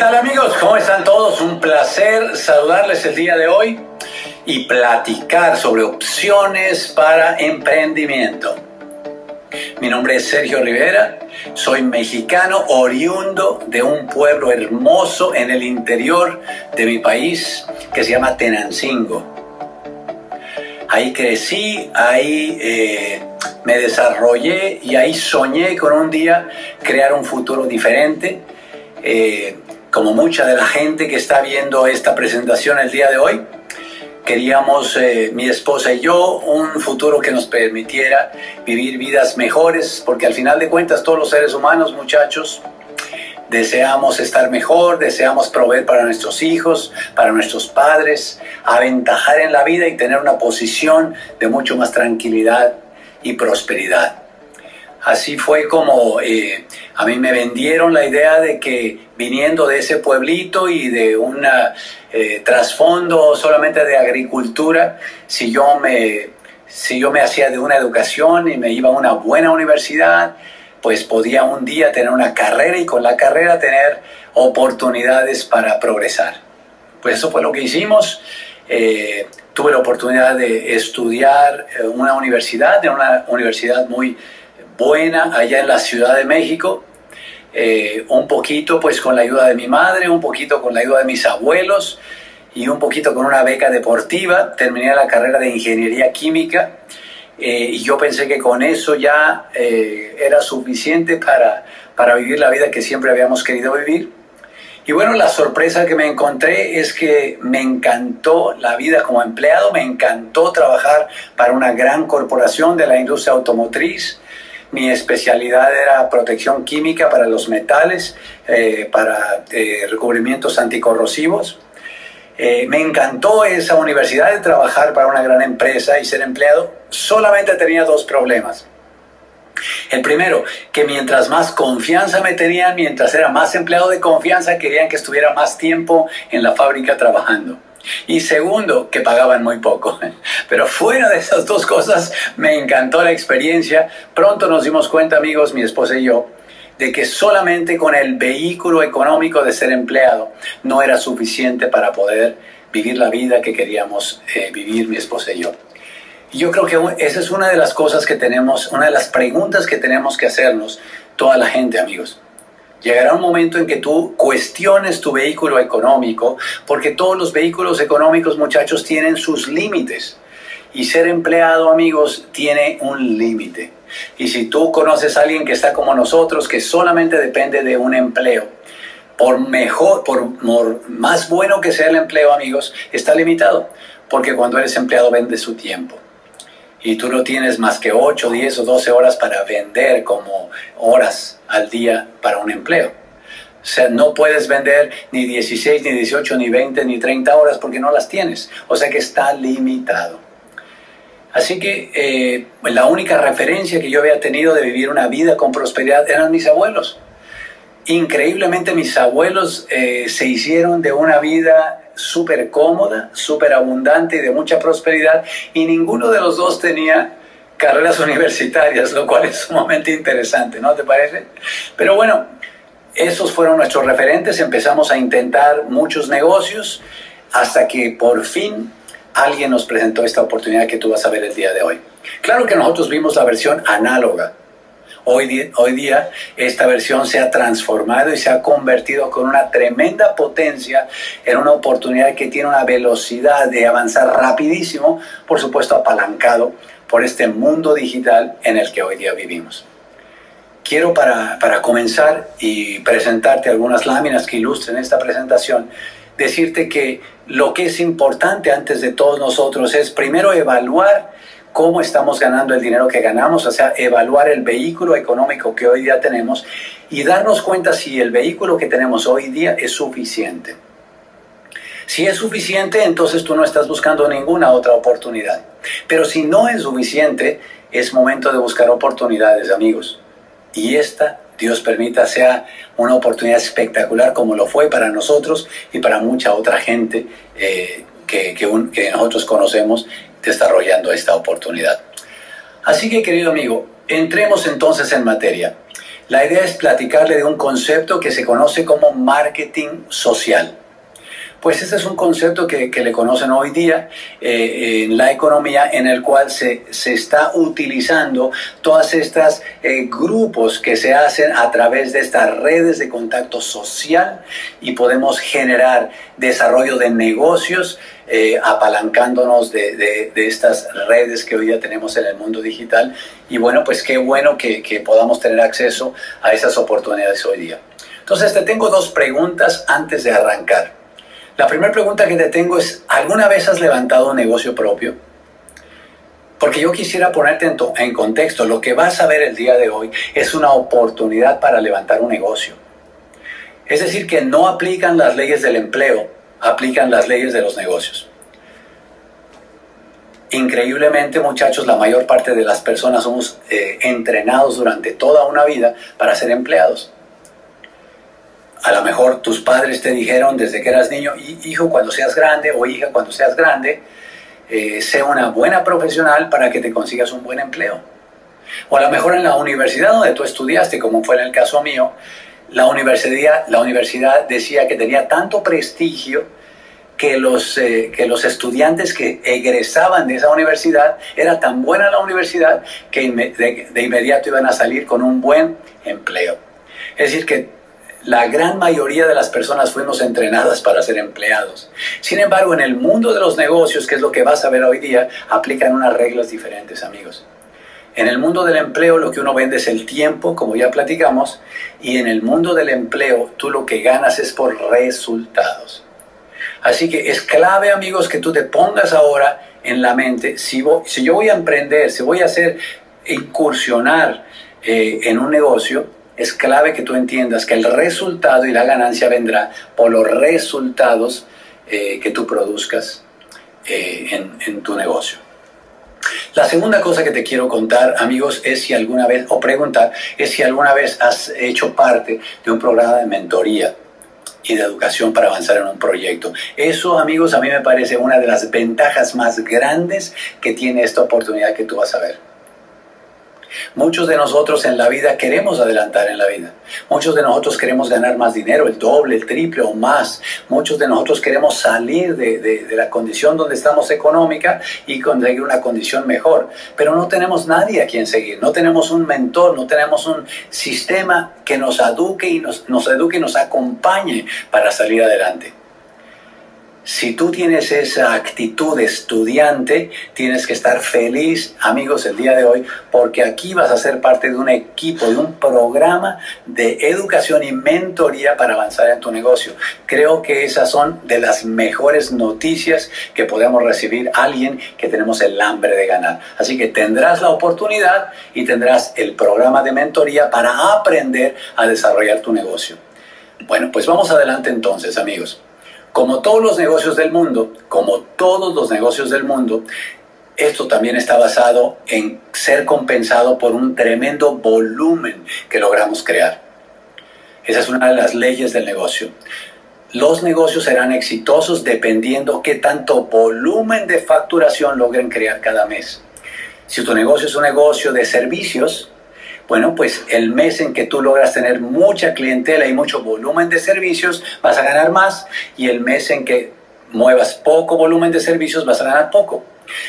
tal amigos? ¿Cómo están todos? Un placer saludarles el día de hoy y platicar sobre opciones para emprendimiento. Mi nombre es Sergio Rivera, soy mexicano oriundo de un pueblo hermoso en el interior de mi país que se llama Tenancingo. Ahí crecí, ahí eh, me desarrollé y ahí soñé con un día crear un futuro diferente. Eh, como mucha de la gente que está viendo esta presentación el día de hoy, queríamos, eh, mi esposa y yo, un futuro que nos permitiera vivir vidas mejores, porque al final de cuentas todos los seres humanos, muchachos, deseamos estar mejor, deseamos proveer para nuestros hijos, para nuestros padres, aventajar en la vida y tener una posición de mucho más tranquilidad y prosperidad. Así fue como eh, a mí me vendieron la idea de que viniendo de ese pueblito y de un eh, trasfondo solamente de agricultura, si yo, me, si yo me hacía de una educación y me iba a una buena universidad, pues podía un día tener una carrera y con la carrera tener oportunidades para progresar. Pues eso fue lo que hicimos. Eh, tuve la oportunidad de estudiar una universidad, en una universidad muy buena allá en la Ciudad de México, eh, un poquito pues con la ayuda de mi madre, un poquito con la ayuda de mis abuelos y un poquito con una beca deportiva. Terminé la carrera de ingeniería química eh, y yo pensé que con eso ya eh, era suficiente para, para vivir la vida que siempre habíamos querido vivir. Y bueno, la sorpresa que me encontré es que me encantó la vida como empleado, me encantó trabajar para una gran corporación de la industria automotriz, mi especialidad era protección química para los metales, eh, para eh, recubrimientos anticorrosivos. Eh, me encantó esa universidad de trabajar para una gran empresa y ser empleado. Solamente tenía dos problemas. El primero, que mientras más confianza me tenían, mientras era más empleado de confianza, querían que estuviera más tiempo en la fábrica trabajando. Y segundo, que pagaban muy poco. Pero fuera de esas dos cosas, me encantó la experiencia. Pronto nos dimos cuenta, amigos, mi esposa y yo, de que solamente con el vehículo económico de ser empleado no era suficiente para poder vivir la vida que queríamos eh, vivir mi esposa y yo. Y yo creo que esa es una de las cosas que tenemos, una de las preguntas que tenemos que hacernos toda la gente, amigos. Llegará un momento en que tú cuestiones tu vehículo económico, porque todos los vehículos económicos, muchachos, tienen sus límites. Y ser empleado, amigos, tiene un límite. Y si tú conoces a alguien que está como nosotros, que solamente depende de un empleo, por mejor, por más bueno que sea el empleo, amigos, está limitado. Porque cuando eres empleado vende su tiempo y tú no tienes más que 8, 10 o 12 horas para vender como horas al día para un empleo. O sea, no puedes vender ni 16, ni 18, ni 20, ni 30 horas porque no las tienes. O sea que está limitado. Así que eh, la única referencia que yo había tenido de vivir una vida con prosperidad eran mis abuelos. Increíblemente mis abuelos eh, se hicieron de una vida súper cómoda, súper abundante y de mucha prosperidad, y ninguno de los dos tenía carreras universitarias, lo cual es sumamente interesante, ¿no te parece? Pero bueno, esos fueron nuestros referentes, empezamos a intentar muchos negocios hasta que por fin alguien nos presentó esta oportunidad que tú vas a ver el día de hoy. Claro que nosotros vimos la versión análoga, Hoy día, esta versión se ha transformado y se ha convertido con una tremenda potencia en una oportunidad que tiene una velocidad de avanzar rapidísimo, por supuesto apalancado por este mundo digital en el que hoy día vivimos. Quiero para, para comenzar y presentarte algunas láminas que ilustren esta presentación, decirte que lo que es importante antes de todos nosotros es primero evaluar cómo estamos ganando el dinero que ganamos, o sea, evaluar el vehículo económico que hoy día tenemos y darnos cuenta si el vehículo que tenemos hoy día es suficiente. Si es suficiente, entonces tú no estás buscando ninguna otra oportunidad. Pero si no es suficiente, es momento de buscar oportunidades, amigos. Y esta, Dios permita, sea una oportunidad espectacular como lo fue para nosotros y para mucha otra gente eh, que, que nosotros conocemos desarrollando esta oportunidad. Así que, querido amigo, entremos entonces en materia. La idea es platicarle de un concepto que se conoce como marketing social. Pues este es un concepto que, le conocen hoy día eh, en la economía en el cual se, está utilizando todas estas eh, grupos que se hacen a través de estas redes de contacto social y podemos generar desarrollo de negocios eh, apalancándonos de, estas redes que hoy día tenemos en el mundo digital. Y bueno, pues qué bueno que, podamos tener acceso a esas oportunidades hoy día. Entonces te tengo dos preguntas antes de arrancar. La primera pregunta que te tengo es, ¿alguna vez has levantado un negocio propio? Porque yo quisiera ponerte en, en, contexto, lo que vas a ver el día de hoy es una oportunidad para levantar un negocio. Es decir, que no aplican las leyes del empleo, aplican las leyes de los negocios. Increíblemente, muchachos, la mayor parte de las personas somos eh, entrenados durante toda una vida para ser empleados. A lo mejor tus padres te dijeron desde que eras niño, hijo, cuando seas grande o hija, cuando seas grande, eh, sea una buena profesional para que te consigas un buen empleo. O a lo mejor en la universidad donde tú estudiaste, como fue en el caso mío, la universidad, la universidad decía que tenía tanto prestigio que los, eh, que los estudiantes que egresaban de esa universidad, era tan buena la universidad que de inmediato iban a salir con un buen empleo. Es decir, que la gran mayoría de las personas fuimos entrenadas para ser empleados. Sin embargo, en el mundo de los negocios, que es lo que vas a ver hoy día, aplican unas reglas diferentes, amigos. En el mundo del empleo lo que uno vende es el tiempo, como ya platicamos, y en el mundo del empleo tú lo que ganas es por resultados. Así que es clave, amigos, que tú te pongas ahora en la mente, si, si yo voy a emprender, si voy a hacer incursionar eh, en un negocio, es clave que tú entiendas que el resultado y la ganancia vendrá por los resultados eh, que tú produzcas eh, en tu negocio. La segunda cosa que te quiero contar, amigos, es si alguna vez, o preguntar, es si alguna vez has hecho parte de un programa de mentoría y de educación para avanzar en un proyecto. Eso, amigos, a mí me parece una de las ventajas más grandes que tiene esta oportunidad que tú vas a ver. Muchos de nosotros en la vida queremos adelantar en la vida. Muchos de nosotros queremos ganar más dinero, el doble, el triple o más. Muchos de nosotros queremos salir de, la condición donde estamos económica y conseguir una condición mejor. Pero no tenemos nadie a quien seguir, no tenemos un mentor, no tenemos un sistema que nos eduque y nos eduque y nos acompañe para salir adelante. Si tú tienes esa actitud de estudiante, tienes que estar feliz, amigos, el día de hoy, porque aquí vas a ser parte de un equipo, de un programa de educación y mentoría para avanzar en tu negocio. Creo que esas son de las mejores noticias que podemos recibir alguien que tenemos el hambre de ganar. Así que tendrás la oportunidad y tendrás el programa de mentoría para aprender a desarrollar tu negocio. Bueno, pues vamos adelante entonces, amigos. Como todos los negocios del mundo, como todos los negocios del mundo, esto también está basado en ser compensado por un tremendo volumen que logramos crear. Esa es una de las leyes del negocio. Los negocios serán exitosos dependiendo qué tanto volumen de facturación logren crear cada mes. Si tu negocio es un negocio de servicios, bueno, pues el mes en que tú logras tener mucha clientela y mucho volumen de servicios, vas a ganar más y el mes en que muevas poco volumen de servicios, vas a ganar poco.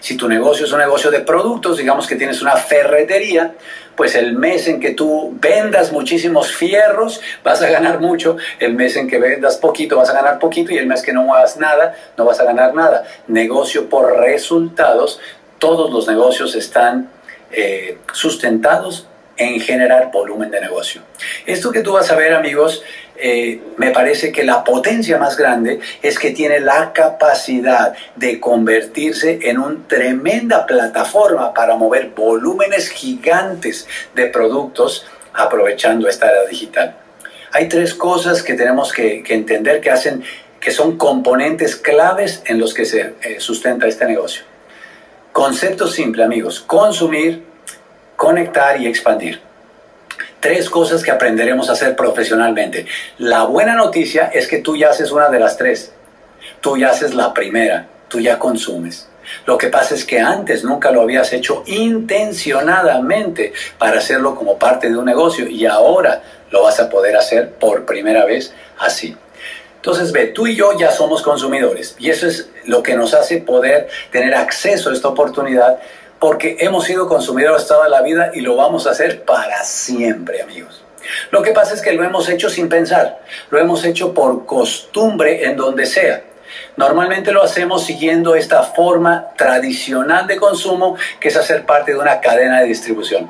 Si tu negocio es un negocio de productos, digamos que tienes una ferretería, pues el mes en que tú vendas muchísimos fierros, vas a ganar mucho, el mes en que vendas poquito, vas a ganar poquito y el mes que no muevas nada, no vas a ganar nada. Negocio por resultados, todos los negocios están eh, sustentados en generar volumen de negocio. Esto que tú vas a ver, amigos, eh, me parece que la potencia más grande es que tiene la capacidad de convertirse en una tremenda plataforma para mover volúmenes gigantes de productos aprovechando esta era digital. Hay tres cosas que tenemos que, entender que hacen que son componentes claves en los que se eh, sustenta este negocio. Concepto simple, amigos. Consumir, conectar y expandir. Tres cosas que aprenderemos a hacer profesionalmente. La buena noticia es que tú ya haces una de las tres. Tú ya haces la primera, tú ya consumes. Lo que pasa es que antes nunca lo habías hecho intencionadamente para hacerlo como parte de un negocio y ahora lo vas a poder hacer por primera vez así. Entonces, ve, tú y yo ya somos consumidores y eso es lo que nos hace poder tener acceso a esta oportunidad porque hemos sido consumidores toda la vida y lo vamos a hacer para siempre, amigos. Lo que pasa es que lo hemos hecho sin pensar, lo hemos hecho por costumbre en donde sea. Normalmente lo hacemos siguiendo esta forma tradicional de consumo que es hacer parte de una cadena de distribución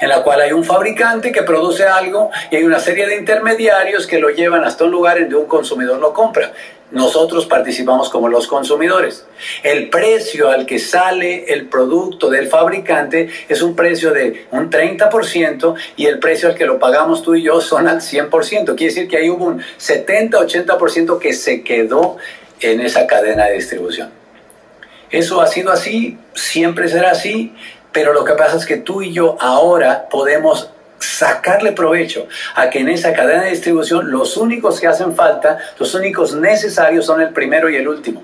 en la cual hay un fabricante que produce algo y hay una serie de intermediarios que lo llevan hasta un lugar en donde un consumidor lo compra. Nosotros participamos como los consumidores. El precio al que sale el producto del fabricante es un precio de un 30% y el precio al que lo pagamos tú y yo son al 100%. Quiere decir que ahí hubo un 70-80% que se quedó en esa cadena de distribución. Eso ha sido así, siempre será así pero lo que pasa es que tú y yo ahora podemos sacarle provecho a que en esa cadena de distribución los únicos que hacen falta, los únicos necesarios son el primero y el último.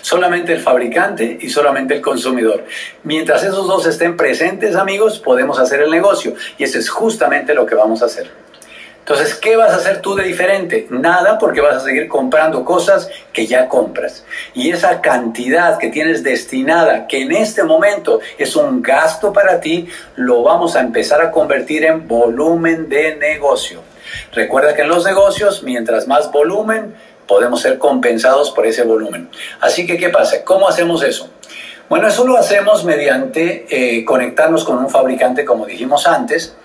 Solamente el fabricante y solamente el consumidor. Mientras esos dos estén presentes, amigos, podemos hacer el negocio. Y eso es justamente lo que vamos a hacer. Entonces, ¿qué vas a hacer tú de diferente? Nada porque vas a seguir comprando cosas que ya compras. Y esa cantidad que tienes destinada, que en este momento es un gasto para ti, lo vamos a empezar a convertir en volumen de negocio. Recuerda que en los negocios, mientras más volumen, podemos ser compensados por ese volumen. Así que, ¿qué pasa? ¿Cómo hacemos eso? Bueno, eso lo hacemos mediante eh, conectarnos con un fabricante, como dijimos antes,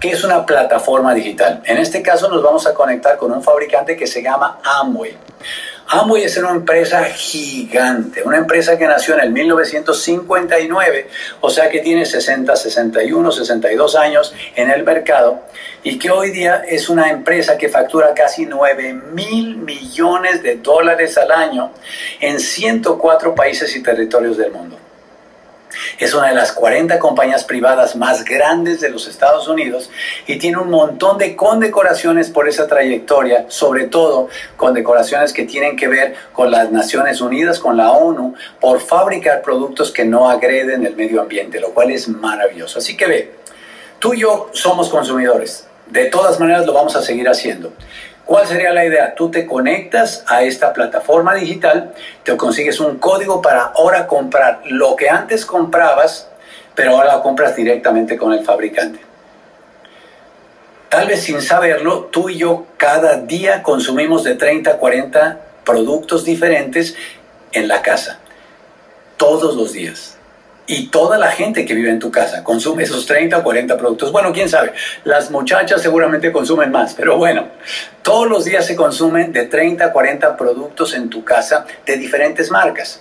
¿Qué es una plataforma digital? En este caso nos vamos a conectar con un fabricante que se llama Amway. Amway es una empresa gigante, una empresa que nació en el 1959, o sea que tiene 60, 61, 62 años en el mercado y que hoy día es una empresa que factura casi 9 mil millones de dólares al año en 104 países y territorios del mundo. Es una de las 40 compañías privadas más grandes de los Estados Unidos y tiene un montón de condecoraciones por esa trayectoria, sobre todo condecoraciones que tienen que ver con las Naciones Unidas, con la ONU, por fabricar productos que no agreden el medio ambiente, lo cual es maravilloso. Así que ve, tú y yo somos consumidores. De todas maneras lo vamos a seguir haciendo. ¿Cuál sería la idea? Tú te conectas a esta plataforma digital, te consigues un código para ahora comprar lo que antes comprabas, pero ahora lo compras directamente con el fabricante. Tal vez sin saberlo, tú y yo cada día consumimos de 30 a 40 productos diferentes en la casa. Todos los días y toda la gente que vive en tu casa consume esos 30 o 40 productos. Bueno, quién sabe, las muchachas seguramente consumen más, pero bueno, todos los días se consumen de 30 a 40 productos en tu casa de diferentes marcas.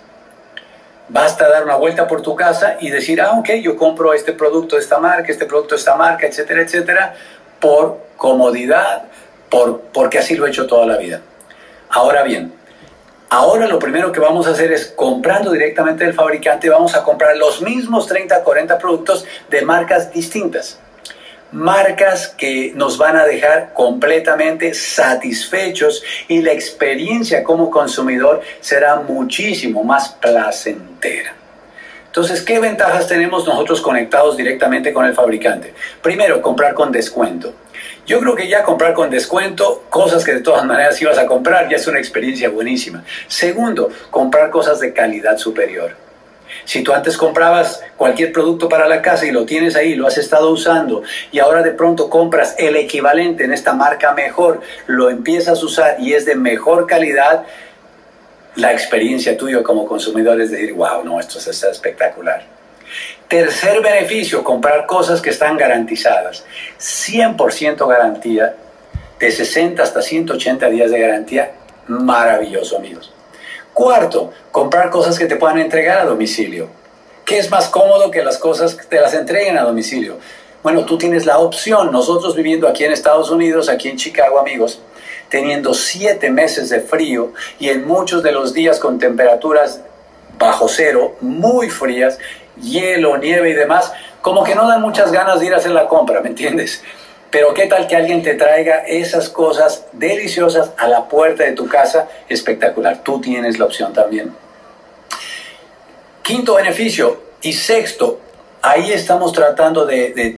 Basta dar una vuelta por tu casa y decir, ah, ok, yo compro este producto de esta marca, este producto de esta marca, etcétera, etcétera, por comodidad, por, porque así lo he hecho toda la vida. Ahora bien, Ahora lo primero que vamos a hacer es comprando directamente del fabricante, vamos a comprar los mismos 30, 40 productos de marcas distintas. Marcas que nos van a dejar completamente satisfechos y la experiencia como consumidor será muchísimo más placentera. Entonces, ¿qué ventajas tenemos nosotros conectados directamente con el fabricante? Primero, comprar con descuento. Yo creo que ya comprar con descuento, cosas que de todas maneras ibas a comprar, ya es una experiencia buenísima. Segundo, comprar cosas de calidad superior. Si tú antes comprabas cualquier producto para la casa y lo tienes ahí, lo has estado usando y ahora de pronto compras el equivalente en esta marca mejor, lo empiezas a usar y es de mejor calidad, la experiencia tuya como consumidor es decir, wow, no, esto es espectacular. Tercer beneficio, comprar cosas que están garantizadas. 100% garantía, de 60 hasta 180 días de garantía. Maravilloso, amigos. Cuarto, comprar cosas que te puedan entregar a domicilio. ¿Qué es más cómodo que las cosas te las entreguen a domicilio? Bueno, tú tienes la opción. Nosotros viviendo aquí en Estados Unidos, aquí en Chicago, amigos, teniendo siete meses de frío y en muchos de los días con temperaturas bajo cero, muy frías, hielo, nieve y demás, como que no dan muchas ganas de ir a hacer la compra, ¿me entiendes? Pero qué tal que alguien te traiga esas cosas deliciosas a la puerta de tu casa, espectacular. Tú tienes la opción también. Quinto beneficio. Y sexto, ahí estamos tratando de, de